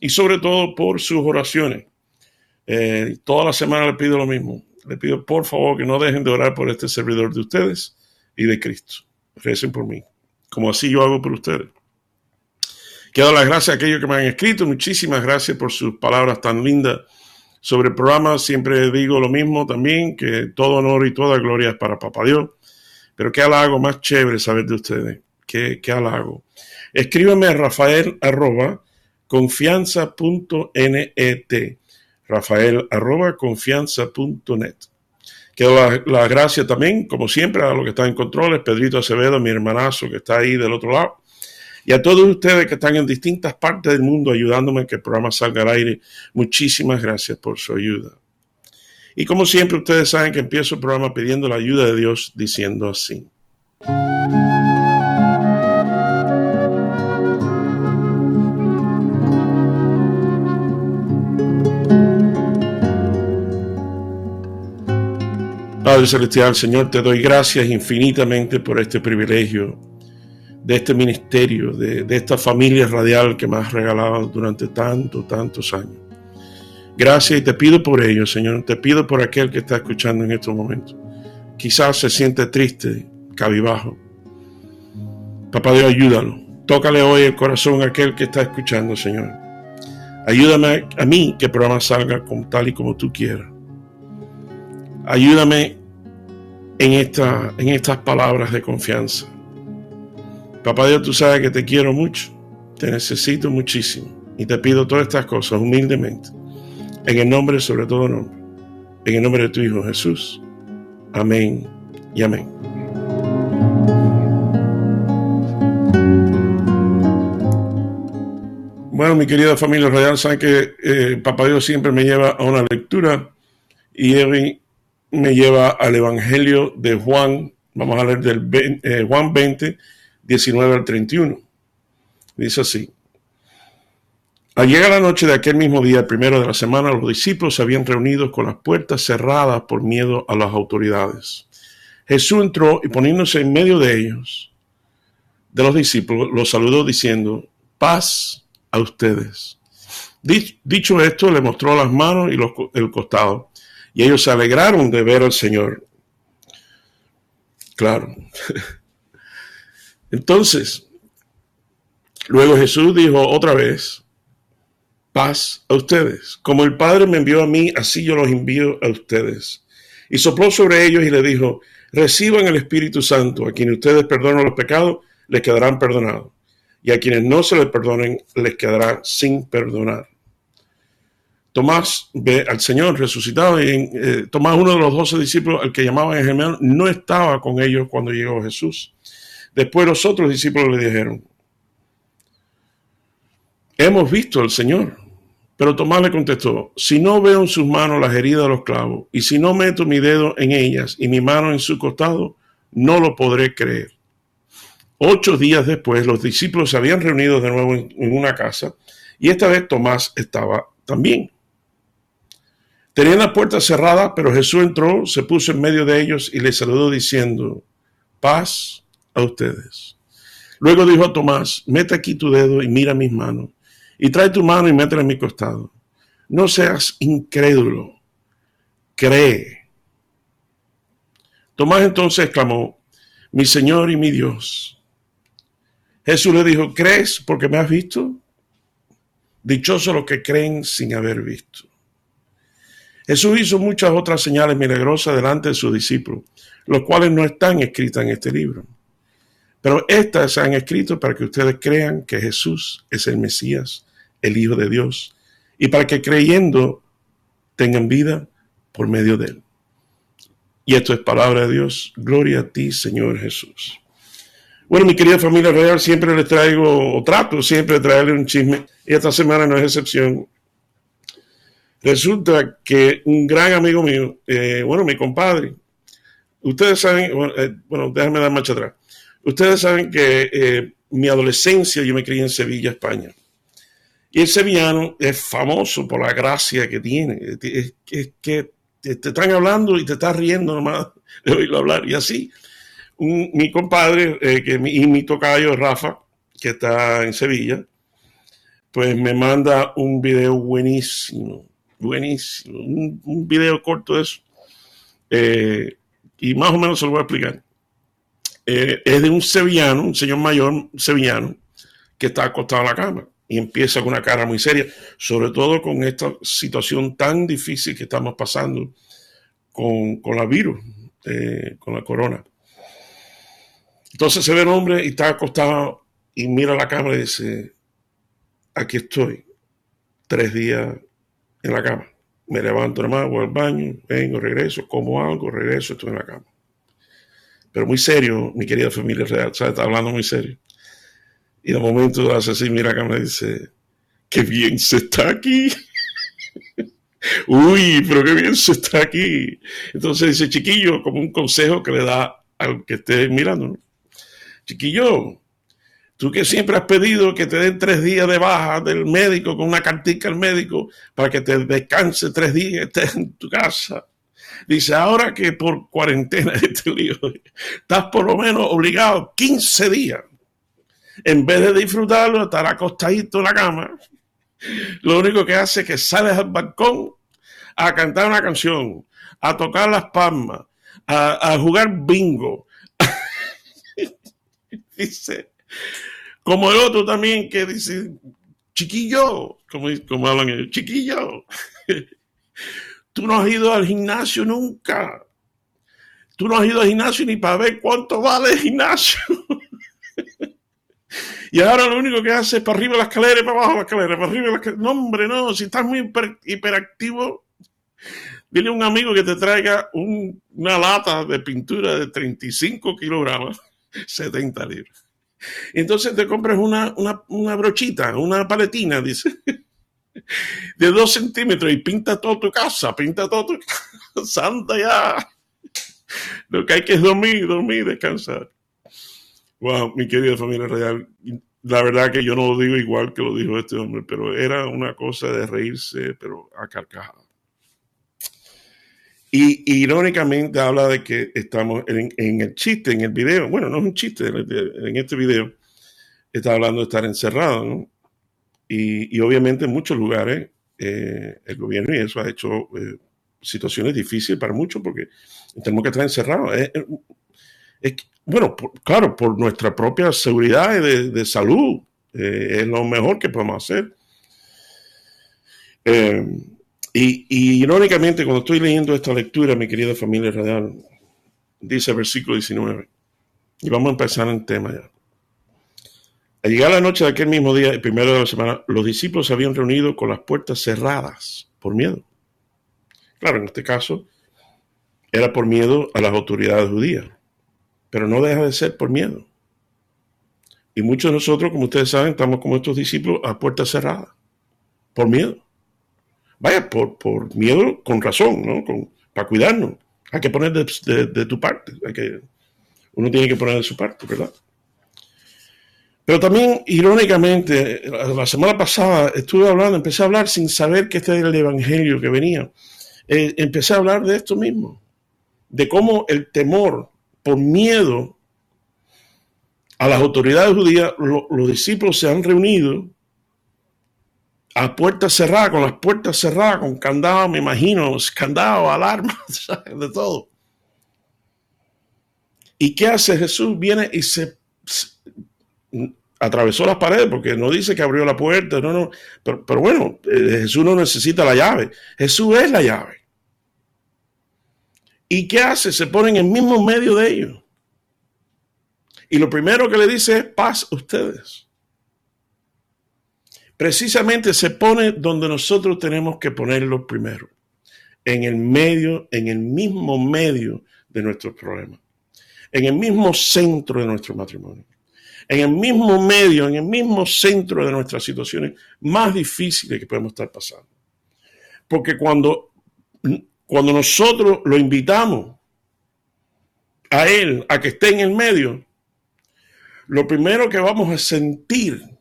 y sobre todo por sus oraciones. Eh, toda la semana le pido lo mismo. Le pido por favor que no dejen de orar por este servidor de ustedes y de Cristo. Recen por mí, como así yo hago por ustedes. Quiero dar las gracias a aquellos que me han escrito. Muchísimas gracias por sus palabras tan lindas sobre el programa. Siempre digo lo mismo también, que todo honor y toda gloria es para Papá Dios. Pero qué halago más chévere saber de ustedes. Qué, qué halago. Escríbeme a Rafael confianza.net. Rafael arroba confianza.net. Quiero la, la gracia también, como siempre, a los que están en controles, Pedrito Acevedo, mi hermanazo que está ahí del otro lado, y a todos ustedes que están en distintas partes del mundo ayudándome a que el programa salga al aire. Muchísimas gracias por su ayuda. Y como siempre, ustedes saben que empiezo el programa pidiendo la ayuda de Dios diciendo así. Padre Celestial, Señor, te doy gracias infinitamente por este privilegio de este ministerio, de, de, esta familia radial que me has regalado durante tantos, tantos años. Gracias y te pido por ello, Señor. Te pido por aquel que está escuchando en estos momentos. Quizás se siente triste, cabibajo. Papá Dios, ayúdalo. Tócale hoy el corazón a aquel que está escuchando, Señor. Ayúdame a mí que el programa salga como, tal y como tú quieras. Ayúdame en, esta, en estas palabras de confianza. Papá Dios, tú sabes que te quiero mucho, te necesito muchísimo y te pido todas estas cosas humildemente, en el nombre sobre todo nombre, en el nombre de tu Hijo Jesús. Amén y amén. Bueno, mi querida familia radial, saben que eh, Papá Dios siempre me lleva a una lectura y hoy me lleva al Evangelio de Juan, vamos a leer del eh, Juan 20, 19 al 31. Dice así. Al llegar la noche de aquel mismo día, el primero de la semana, los discípulos se habían reunido con las puertas cerradas por miedo a las autoridades. Jesús entró y poniéndose en medio de ellos, de los discípulos, los saludó diciendo, paz a ustedes. Dicho esto, le mostró las manos y los, el costado, y ellos se alegraron de ver al Señor. Claro. Entonces, luego Jesús dijo otra vez, paz a ustedes. Como el Padre me envió a mí, así yo los envío a ustedes. Y sopló sobre ellos y le dijo, reciban el Espíritu Santo. A quienes ustedes perdonan los pecados, les quedarán perdonados. Y a quienes no se les perdonen, les quedará sin perdonar. Tomás ve al Señor resucitado y eh, Tomás, uno de los doce discípulos, al que llamaban el gemelo, no estaba con ellos cuando llegó Jesús. Después los otros discípulos le dijeron, hemos visto al Señor. Pero Tomás le contestó, si no veo en sus manos las heridas de los clavos, y si no meto mi dedo en ellas y mi mano en su costado, no lo podré creer. Ocho días después, los discípulos se habían reunido de nuevo en, una casa, y esta vez Tomás estaba también. Tenían la puerta cerrada, pero Jesús entró, se puso en medio de ellos y les saludó diciendo, paz a ustedes. Luego dijo a Tomás, mete aquí tu dedo y mira mis manos, y trae tu mano y métela en mi costado. No seas incrédulo, cree. Tomás entonces exclamó, mi Señor y mi Dios. Jesús le dijo, ¿crees porque me has visto? Dichosos los que creen sin haber visto. Jesús hizo muchas otras señales milagrosas delante de sus discípulos, los cuales no están escritas en este libro. Pero estas se han escrito para que ustedes crean que Jesús es el Mesías, el Hijo de Dios, y para que creyendo tengan vida por medio de él. Y esto es palabra de Dios. Gloria a ti, Señor Jesús. Bueno, mi querida familia real, siempre les traigo, o trato siempre de traerle un chisme, y esta semana no es excepción. Resulta que un gran amigo mío, eh, bueno, mi compadre, ustedes saben, bueno, eh, déjenme dar marcha atrás. Ustedes saben que eh, mi adolescencia yo me crié en Sevilla, España. Y el sevillano es famoso por la gracia que tiene. Es, que te, están hablando y te estás riendo nomás de oírlo hablar. Y así, mi compadre que, y mi tocayo Rafa, que está en Sevilla, pues me manda un video buenísimo, buenísimo, un, video corto de eso. Eh, y más o menos se lo voy a explicar. Eh, es de un sevillano, un señor mayor sevillano, que está acostado en la cama y empieza con una cara muy seria, sobre todo con esta situación tan difícil que estamos pasando con, con la virus, eh, con la corona. Entonces se ve el hombre y está acostado y mira la cámara y dice, aquí estoy, tres días en la cama. Me levanto nomás, voy al baño, vengo, regreso, como algo, regreso, estoy en la cama. Pero muy serio, mi querida familia real, ¿sabes? Está hablando muy serio. Y de momento hace así, mira cámara y dice, qué bien se está aquí. Uy, pero qué bien se está aquí. Entonces dice, chiquillo, como un consejo que le da al que esté mirando, Chiquillo, Tú que siempre has pedido que te den tres días de baja del médico con una cartica al médico para que te descanse tres días estés en tu casa. Dice, ahora que por cuarentena este lío, estás por lo menos obligado 15 días. En vez de disfrutarlo, estar acostadito en la cama, lo único que hace es que sales al balcón a cantar una canción, a tocar las palmas, a, a jugar bingo. Dice, como el otro también que dice, chiquillo, como, como hablan ellos, chiquillo, tú no has ido al gimnasio nunca. Tú no has ido al gimnasio ni para ver cuánto vale el gimnasio. y ahora lo único que hace es para arriba la escalera y para abajo la escalera, para arriba la escalera. No, hombre, no, si estás muy hiperactivo, dile un amigo que te traiga una lata de pintura de 35 kilogramos, 70 libras. Entonces te compras una, una, brochita, una paletina, dice, de dos centímetros y pinta toda tu casa, pinta todo tu casa, santa ya. Lo que hay que es dormir, dormir, descansar. Wow, mi querida familia real, la verdad que yo no lo digo igual que lo dijo este hombre, pero era una cosa de reírse, pero a carcajadas. Y irónicamente habla de que estamos en, el chiste, en el video, bueno, no es un chiste, en este video está hablando de estar encerrado, ¿no? Y, obviamente en muchos lugares eh, el gobierno y eso ha hecho eh, situaciones difíciles para muchos porque tenemos que estar encerrados. bueno, claro, por nuestra propia seguridad de, de salud eh, es lo mejor que podemos hacer. Y, irónicamente, cuando estoy leyendo esta lectura, mi querida familia radial, dice el versículo 19, y vamos a empezar en tema ya. Al llegar la noche de aquel mismo día, el primero de la semana, los discípulos se habían reunido con las puertas cerradas por miedo. Claro, en este caso era por miedo a las autoridades judías, pero no deja de ser por miedo. Y muchos de nosotros, como ustedes saben, estamos como estos discípulos a puertas cerradas, por miedo. Vaya, por, por miedo, con razón, ¿no? Para cuidarnos. Hay que poner de, tu parte. Hay que, uno tiene que poner de su parte, ¿verdad? Pero también, irónicamente, la semana pasada estuve hablando, empecé a hablar sin saber que este era el evangelio que venía. Eh, empecé a hablar de esto mismo, de cómo el temor por miedo a las autoridades judías, los discípulos se han reunido a puertas cerradas, con las puertas cerradas, con candado, me imagino, candado, alarma, de todo. ¿Y qué hace Jesús? Viene y se, atravesó las paredes porque no dice que abrió la puerta, no, no, pero, pero bueno, eh, Jesús no necesita la llave, Jesús es la llave. ¿Y qué hace? Se pone en el mismo medio de ellos. Y lo primero que le dice es paz a ustedes precisamente se pone donde nosotros tenemos que ponerlo primero, en el medio, en el mismo medio de nuestros problemas, en el mismo centro de nuestro matrimonio, en el mismo medio, en el mismo centro de nuestras situaciones más difíciles que podemos estar pasando. Porque cuando, cuando nosotros lo invitamos a Él a que esté en el medio, lo primero que vamos a sentir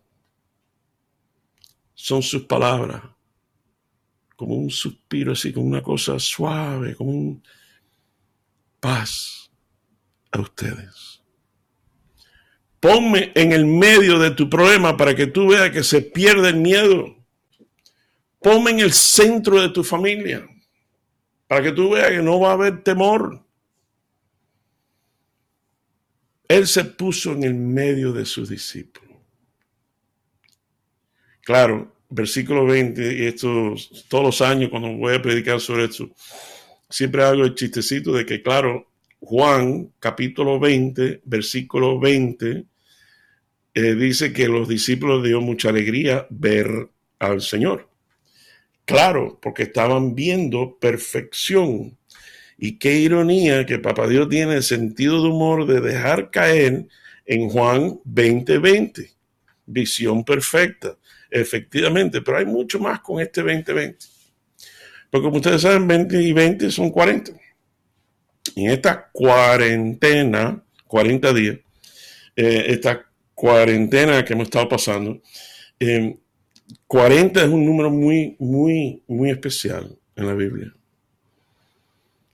son sus palabras, como un suspiro, así, como una cosa suave, como un paz a ustedes. Ponme en el medio de tu problema para que tú veas que se pierde el miedo. Ponme en el centro de tu familia para que tú veas que no va a haber temor. Él se puso en el medio de sus discípulos. Claro, versículo 20, y esto todos los años cuando voy a predicar sobre esto, siempre hago el chistecito de que, claro, Juan capítulo 20, versículo 20, eh, dice que los discípulos dio mucha alegría ver al Señor. Claro, porque estaban viendo perfección. Y qué ironía que Papá Dios tiene el sentido de humor de dejar caer en Juan 20:20. Visión perfecta, efectivamente, pero hay mucho más con este 2020. Porque como ustedes saben, 20 y 20 son 40. Y en esta cuarentena, 40 días, eh, esta cuarentena que hemos estado pasando, 40 eh, es un número muy, muy, muy especial en la Biblia.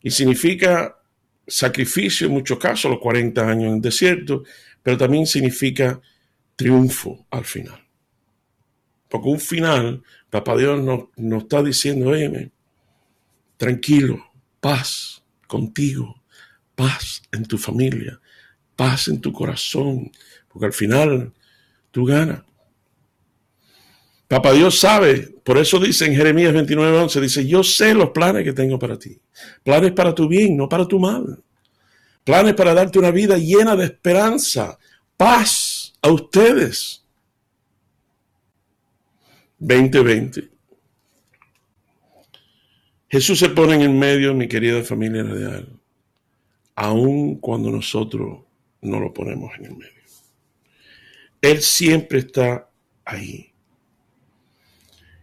Y significa sacrificio en muchos casos, los 40 años en el desierto, pero también significa triunfo al final. Porque un final, Papá Dios nos, está diciendo, oye, tranquilo, paz contigo, paz en tu familia, paz en tu corazón, porque al final tú ganas. Papá Dios sabe, por eso dice en Jeremías 29:11, dice, yo sé los planes que tengo para ti, planes para tu bien, no para tu mal, planes para darte una vida llena de esperanza, paz a ustedes. 2020. Jesús se pone en el medio, mi querida familia radial, aun cuando nosotros no lo ponemos en el medio. Él siempre está ahí.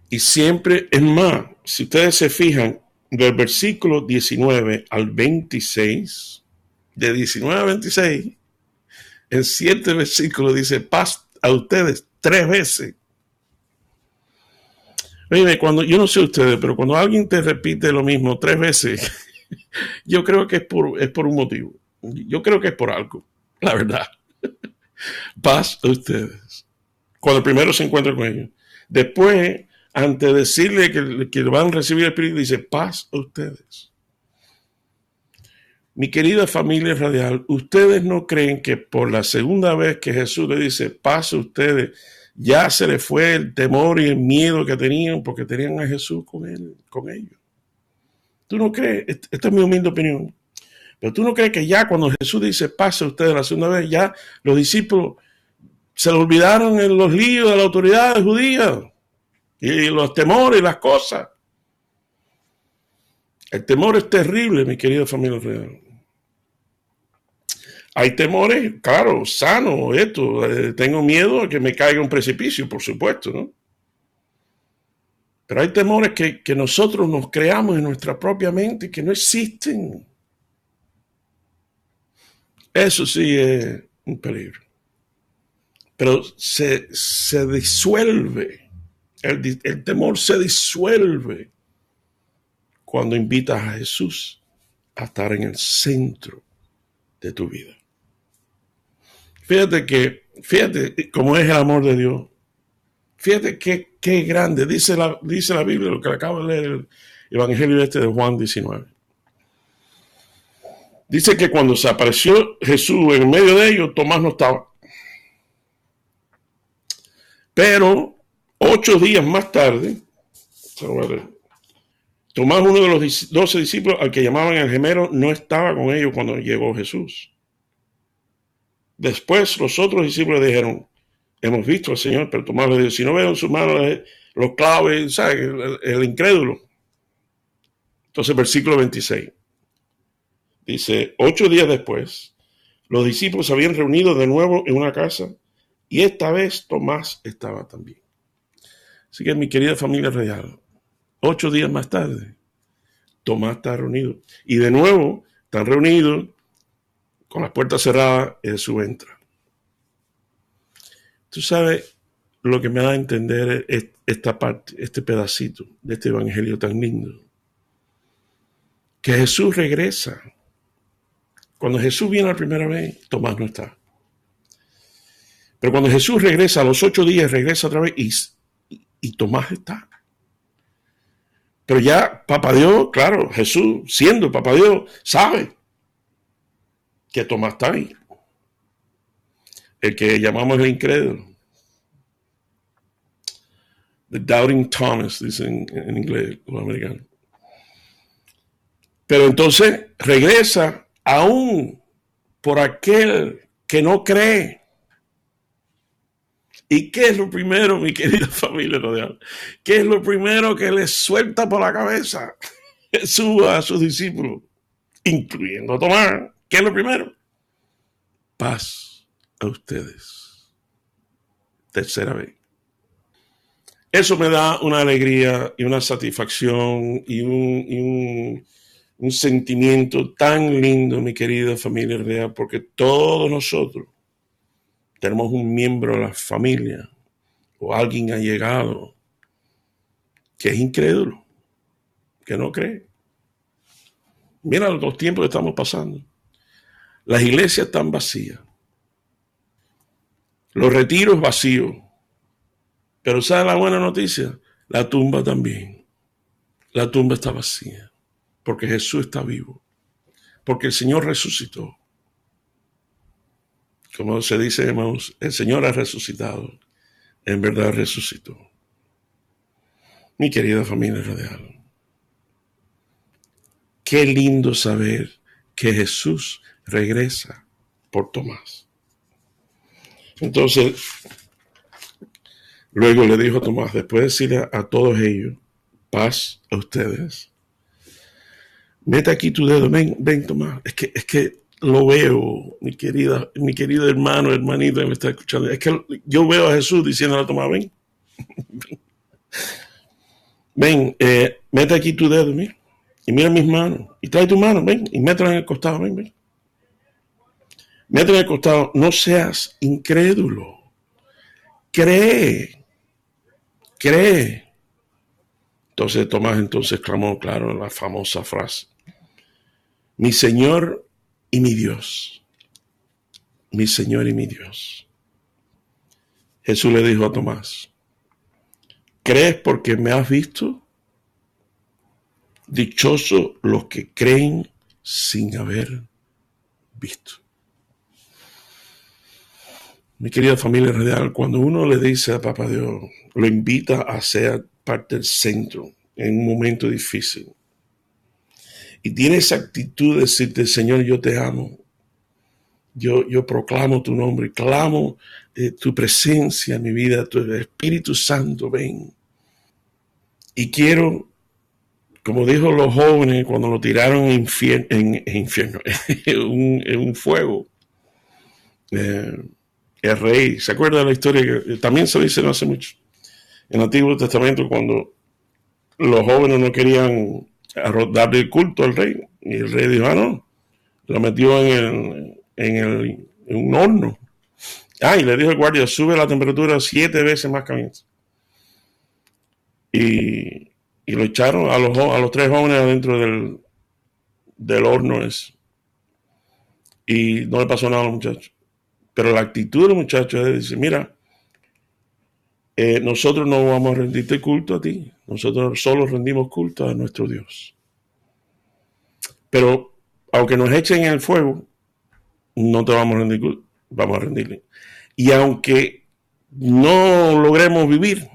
Y siempre, es más, si ustedes se fijan, del versículo 19 al 26, de 19 a 26, en siete versículos dice, paz a ustedes tres veces. Oye, cuando, yo no sé ustedes, pero cuando alguien te repite lo mismo tres veces, yo creo que es por, es por un motivo. Yo creo que es por algo, la verdad. Paz a ustedes. Cuando primero se encuentra con ellos. Después ante decirle que, que van a recibir el Espíritu, dice, paz a ustedes. Mi querida familia radial, ustedes no creen que por la segunda vez que Jesús le dice, paz a ustedes, ya se les fue el temor y el miedo que tenían porque tenían a Jesús con, él, con ellos. ¿Tú no crees? Esta es mi humilde opinión. Pero tú no crees que ya cuando Jesús dice, pase ustedes la segunda vez, ya los discípulos se le olvidaron en los líos de la autoridad judía y los temores y las cosas. El temor es terrible, mi querida familia. Hay temores, claro, sano esto. Eh, tengo miedo a que me caiga un precipicio, por supuesto, ¿no? Pero hay temores que, que nosotros nos creamos en nuestra propia mente que no existen. Eso sí es un peligro. Pero se, se disuelve el, temor se disuelve cuando invitas a Jesús a estar en el centro de tu vida. Fíjate que, fíjate cómo es el amor de Dios. Fíjate qué, qué grande. Dice la, dice la Biblia, lo que acabo de leer, el Evangelio este de Juan 19. Dice que cuando se apareció Jesús en medio de ellos, Tomás no estaba. Pero Ocho días más tarde, Tomás, uno de los doce discípulos al que llamaban el gemelo, no estaba con ellos cuando llegó Jesús. Después los otros discípulos dijeron, hemos visto al Señor, pero Tomás le dijo, si no veo en sus manos eh, los claves, El, el, incrédulo. Entonces, versículo 26. Dice, ocho días después, los discípulos se habían reunido de nuevo en una casa y esta vez Tomás estaba también. Así que mi querida familia real, Ocho días más tarde, Tomás está reunido. Y de nuevo, están reunidos con las puertas cerradas Jesús entra. Tú sabes lo que me da a entender es esta parte, este pedacito de este evangelio tan lindo. Que Jesús regresa. Cuando Jesús viene la primera vez, Tomás no está. Pero cuando Jesús regresa a los ocho días, regresa otra vez y, y Tomás está. Pero ya Papá Dios, claro, Jesús, siendo Papá Dios, sabe que Tomás ahí. El que llamamos el incrédulo. The Doubting Thomas, dicen en inglés los americanos. Pero entonces regresa aún por aquel que no cree. ¿Y qué es lo primero, mi querida familia rodeada? ¿Qué es lo primero que le suelta por la cabeza Jesús a sus discípulos, incluyendo a Tomás? ¿Qué es lo primero? Paz a ustedes. Tercera vez. Eso me da una alegría y una satisfacción y un, un sentimiento tan lindo, mi querida familia real, porque todos nosotros tenemos un miembro de la familia o alguien ha llegado que es incrédulo, que no cree. Mira los tiempos que estamos pasando. Las iglesias están vacías. Los retiros vacíos. Pero ¿sabe la buena noticia? La tumba también. La tumba está vacía. Porque Jesús está vivo. Porque el Señor resucitó. Como se dice, hermanos, el Señor ha resucitado. En verdad resucitó. Mi querida familia radial. Qué lindo saber que Jesús regresa por Tomás. Entonces, luego le dijo Tomás, después de decirle a, todos ellos, paz a ustedes. Mete aquí tu dedo, ven, ven Tomás. Es que, es que lo veo, mi querida, mi querido hermano, hermanito que me está escuchando. Es que yo veo a Jesús diciendo a Tomás, ven, ven, eh, mete aquí tu dedo, mira, y mira mis manos, y trae tu mano, ven, y métela en el costado, ven, ven. Métela en el costado, no seas incrédulo, cree, cree. Entonces Tomás entonces clamó, claro, la famosa frase, mi Señor y mi Dios, mi Señor y mi Dios. Jesús le dijo a Tomás, ¿crees porque me has visto? Dichosos los que creen sin haber visto. Mi querida familia real, cuando uno le dice a Papá Dios, lo invita a ser parte del centro en un momento difícil, y tiene esa actitud de decirte, Señor, yo te amo. Yo, yo proclamo tu nombre, clamo eh, tu presencia en mi vida, tu Espíritu Santo, ven. Y quiero, como dijo los jóvenes cuando lo tiraron en, infierno, en, un, fuego, eh, el rey, ¿se acuerda de la historia? que También se dice no hace mucho. En el Antiguo Testamento, cuando los jóvenes no querían darle el culto al rey. Y el rey dijo, ah, no, lo metió en, el, en, un horno. Ah, y le dijo al guardia, sube la temperatura siete veces más caliente. Y, y lo echaron a los, a los tres jóvenes adentro del, del horno ese. Y no le pasó nada a los muchachos. Pero la actitud de los muchachos es decir, mira, eh, nosotros no vamos a rendirte culto a ti, nosotros solo rendimos culto a nuestro Dios. Pero aunque nos echen en el fuego, no te vamos a rendir culto, vamos a rendirle. Y aunque no logremos vivir,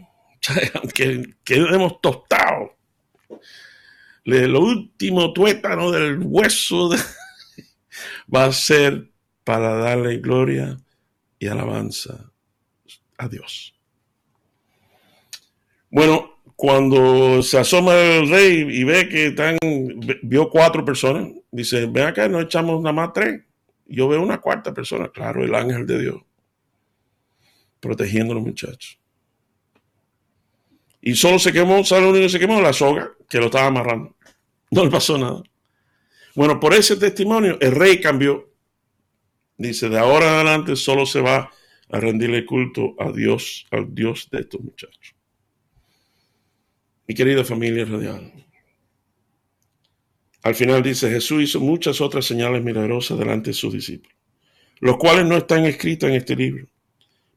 aunque quedemos tostados, lo último tuétano del hueso va a ser para darle gloria y alabanza a Dios. Bueno, cuando se asoma el rey y ve que están, vio cuatro personas, dice, ven acá, no echamos nada más tres. Yo veo una cuarta persona, claro, el ángel de Dios, protegiendo a los muchachos. Y solo se quemó, ¿sabe lo único que se quemó? La soga que lo estaba amarrando. No le pasó nada. Bueno, por ese testimonio, el rey cambió. Dice, de ahora en adelante solo se va a rendirle culto a Dios, al Dios de estos muchachos. Mi querida familia radial. Al final dice, Jesús hizo muchas otras señales milagrosas delante de sus discípulos, los cuales no están escritos en este libro.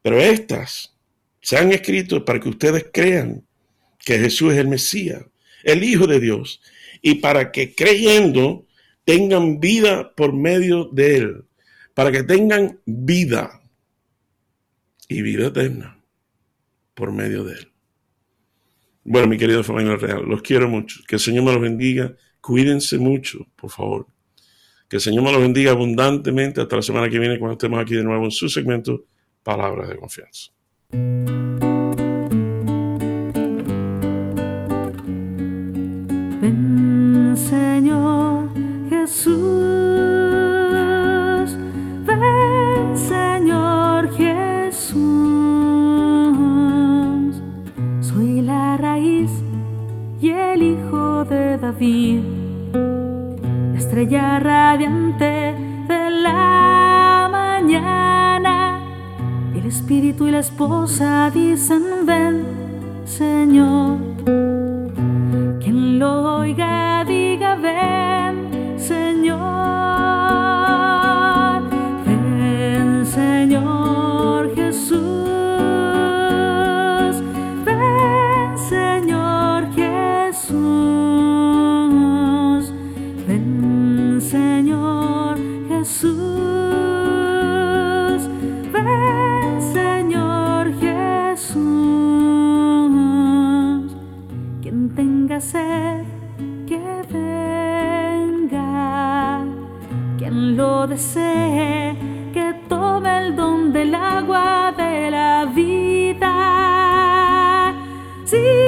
Pero estas se han escrito para que ustedes crean que Jesús es el Mesías, el Hijo de Dios, y para que creyendo tengan vida por medio de Él, para que tengan vida y vida eterna por medio de Él. Bueno, mi querido familia real, los quiero mucho. Que el Señor me los bendiga. Cuídense mucho, por favor. Que el Señor me los bendiga abundantemente hasta la semana que viene cuando estemos aquí de nuevo en su segmento Palabras de Confianza. Radiante de la mañana. El espíritu y la esposa dicen, ven, Señor. Si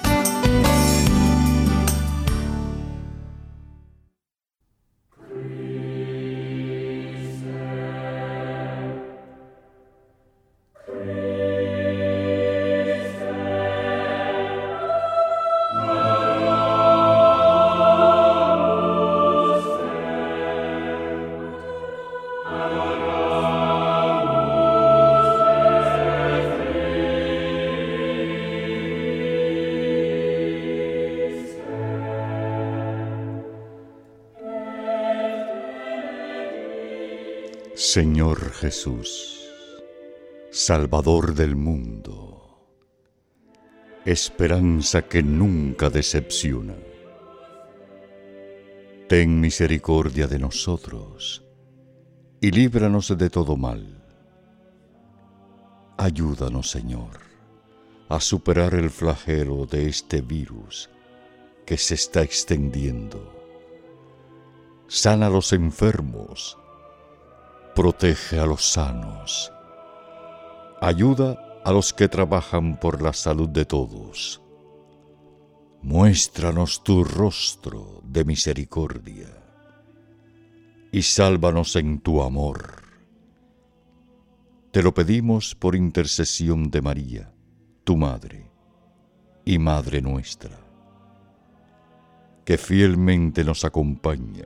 Señor Jesús, Salvador del mundo, esperanza que nunca decepciona. Ten misericordia de nosotros y líbranos de todo mal. Ayúdanos, Señor, a superar el flagelo de este virus que se está extendiendo. Sana a los enfermos, protege a los sanos, ayuda a los que trabajan por la salud de todos. Muéstranos tu rostro de misericordia y sálvanos en tu amor. Te lo pedimos por intercesión de María, tu Madre y Madre nuestra, que fielmente nos acompaña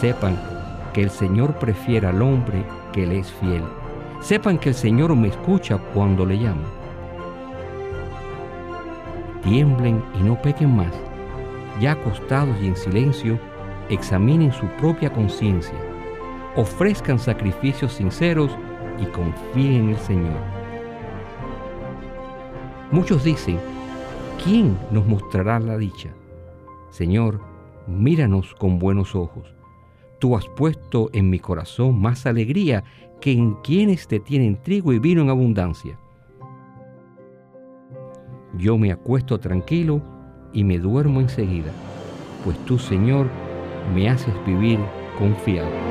Sepan que el Señor prefiere al hombre que le es fiel. Sepan que el Señor me escucha cuando le llamo. Tiemblen y no pequen más. Ya acostados y en silencio, examinen su propia conciencia. Ofrezcan sacrificios sinceros y confíen en el Señor. Muchos dicen, ¿quién nos mostrará la dicha? Señor, míranos con buenos ojos Tú has puesto en mi corazón más alegría que en quienes te tienen trigo y vino en abundancia. Yo me acuesto tranquilo y me duermo enseguida, pues tú, Señor, me haces vivir confiado.